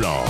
floor.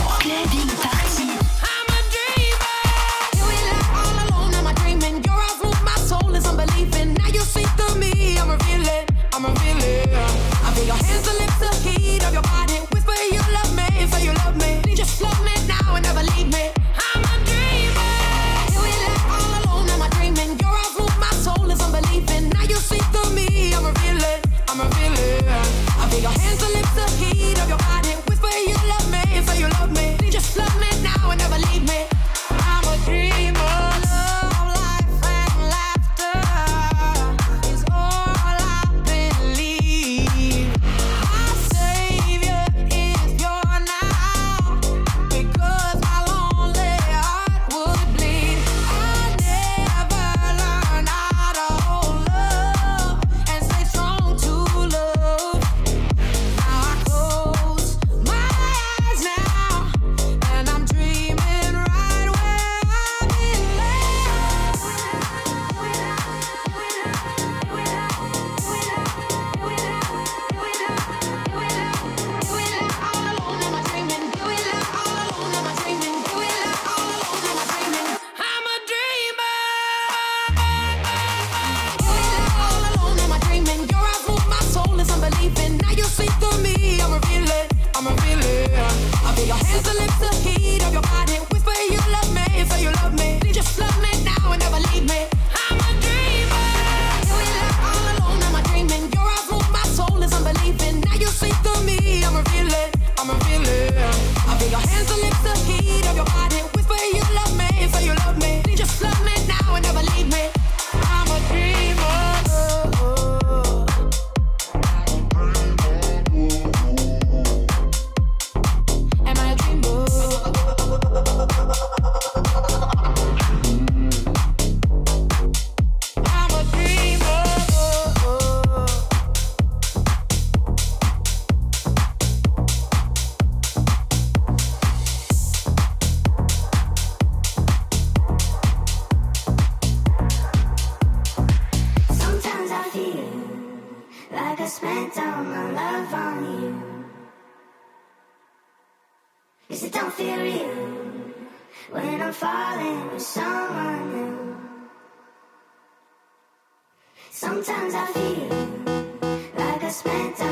spent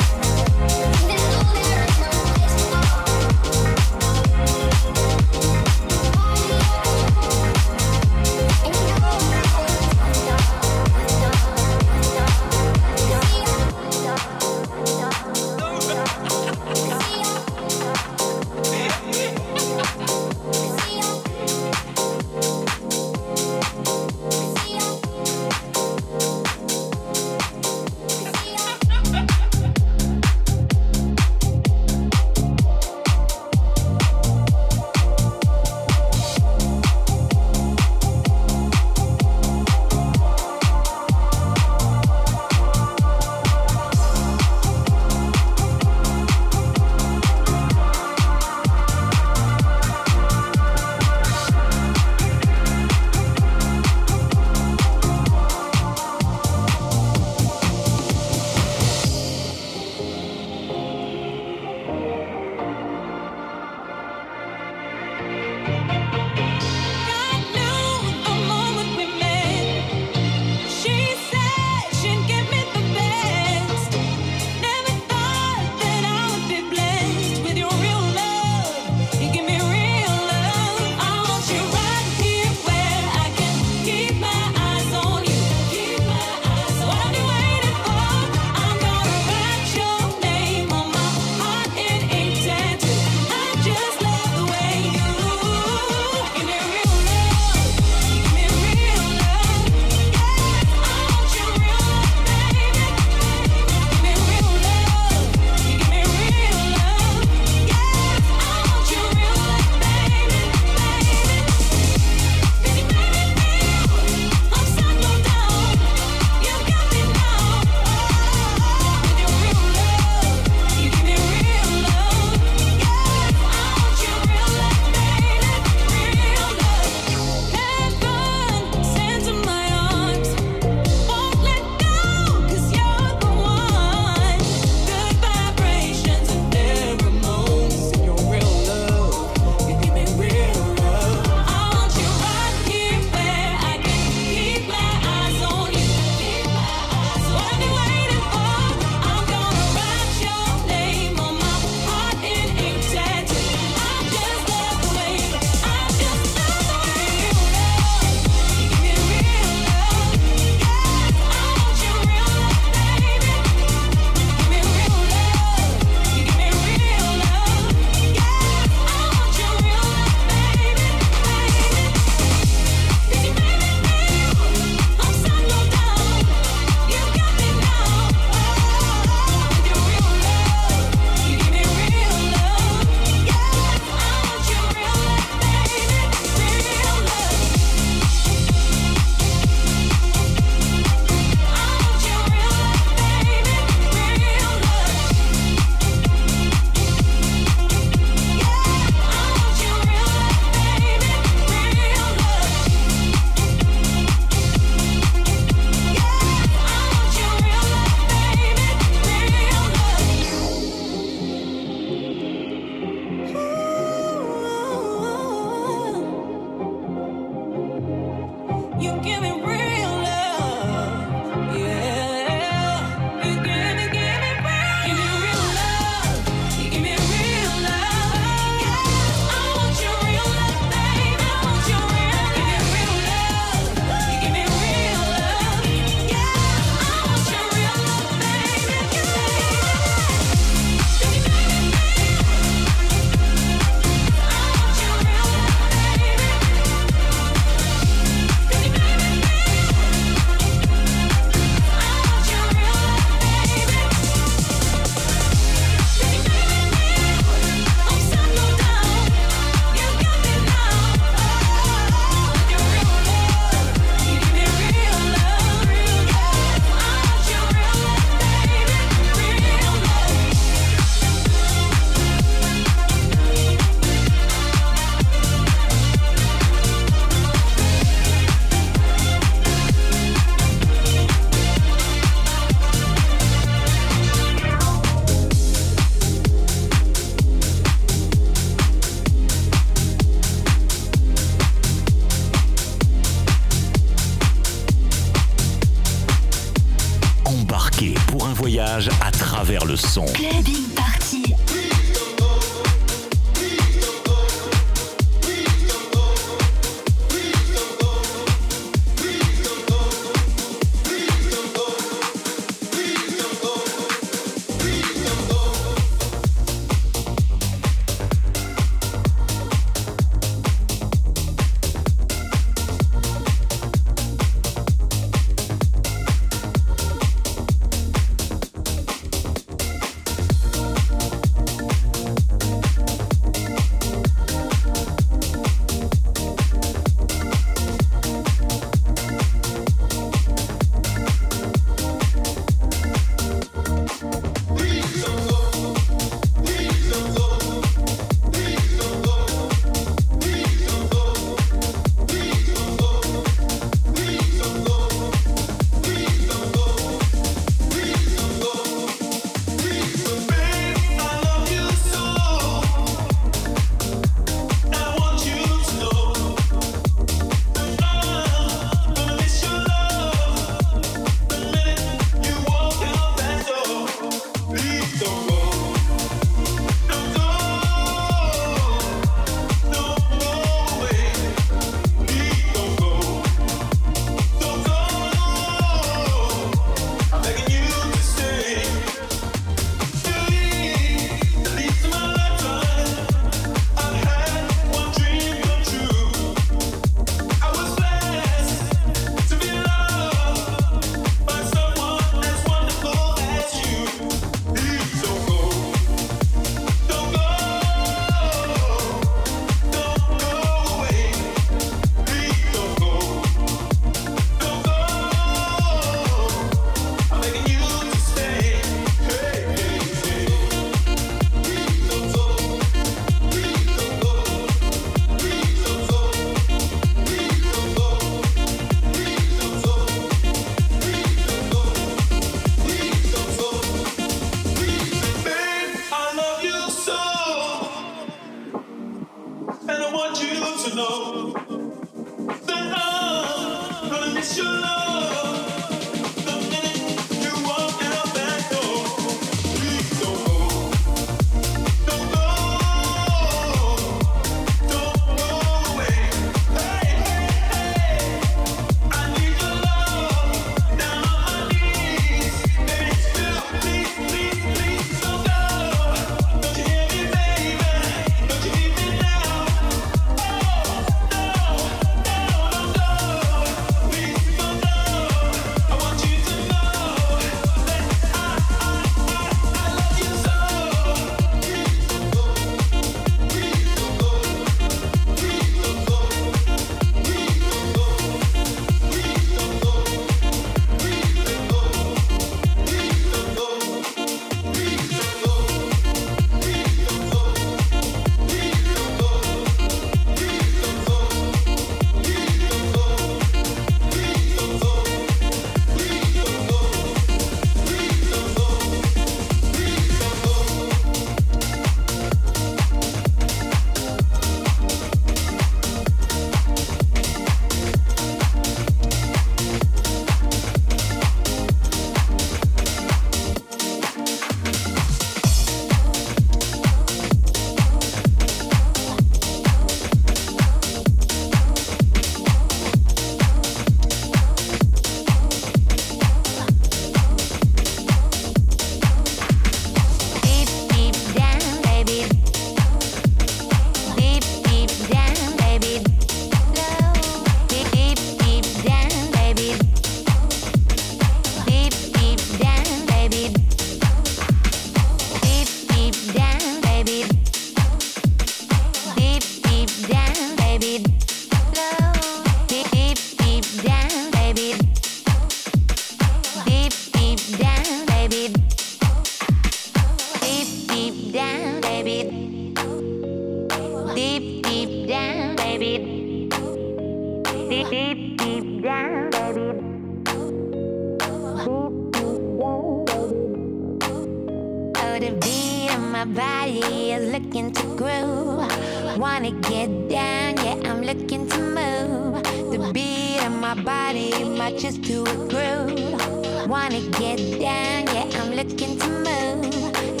down, yeah, I'm looking to move. The beat of my body matches to a groove. Wanna get down, yeah, I'm looking to move.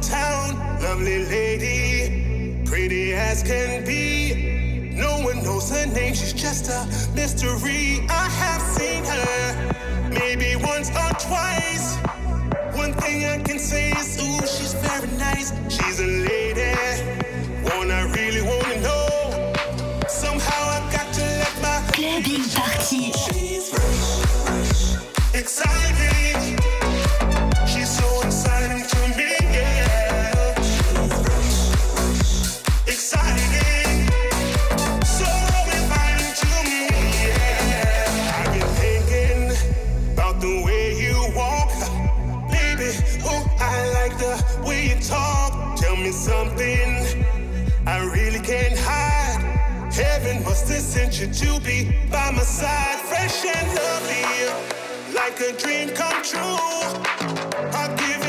town, lovely lady, pretty as can be. No one knows her name, she's just a mystery. You to be by my side, fresh and lovely, like a dream come true. I'll give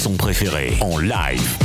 son préféré en live.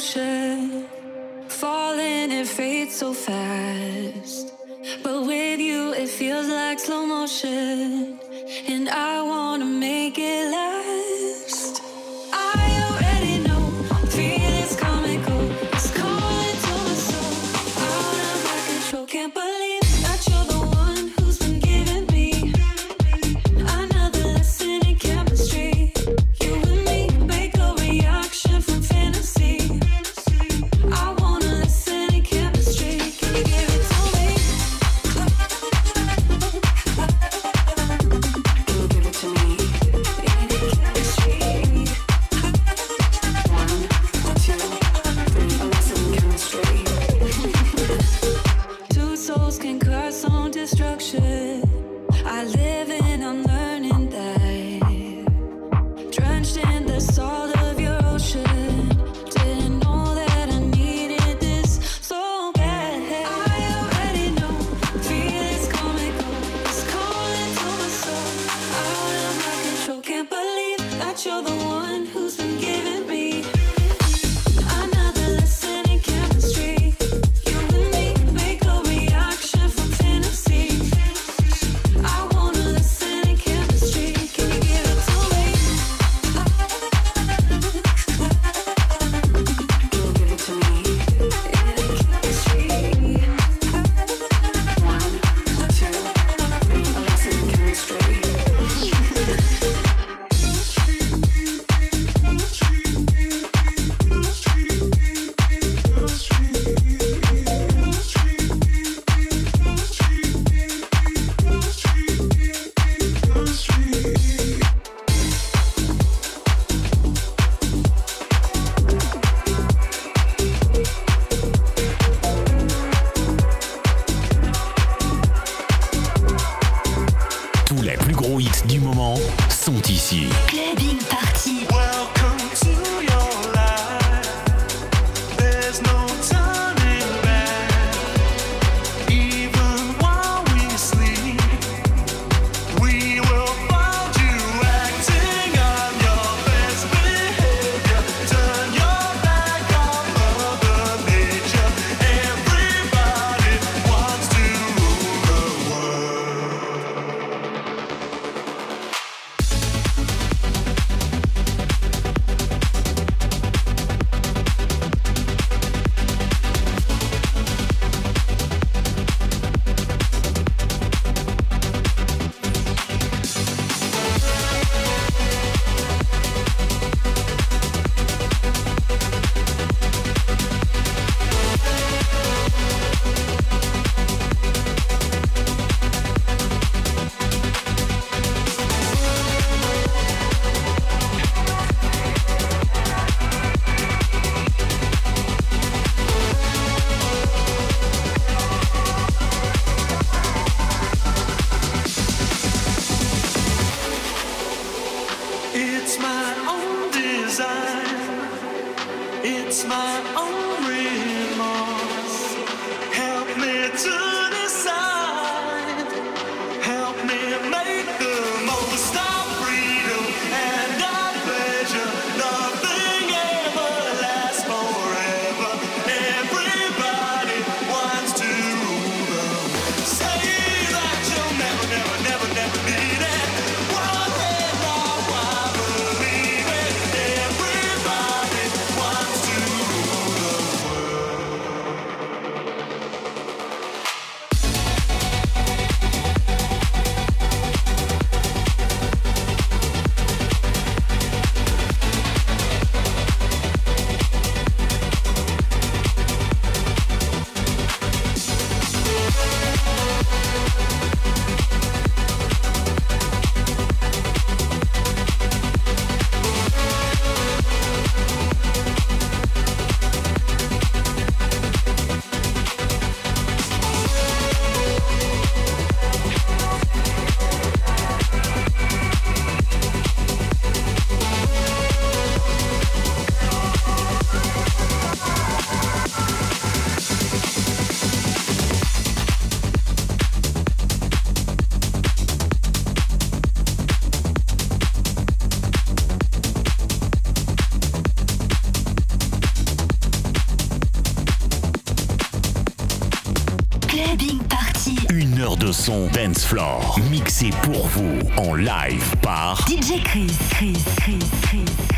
Fantasy son Dance mixé pour vous en live par DJ Chris. Chris, Chris, Chris.